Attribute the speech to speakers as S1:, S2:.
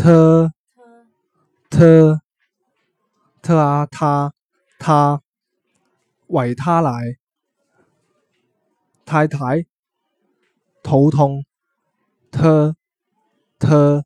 S1: ttt 啊他他为他来太太头痛 tt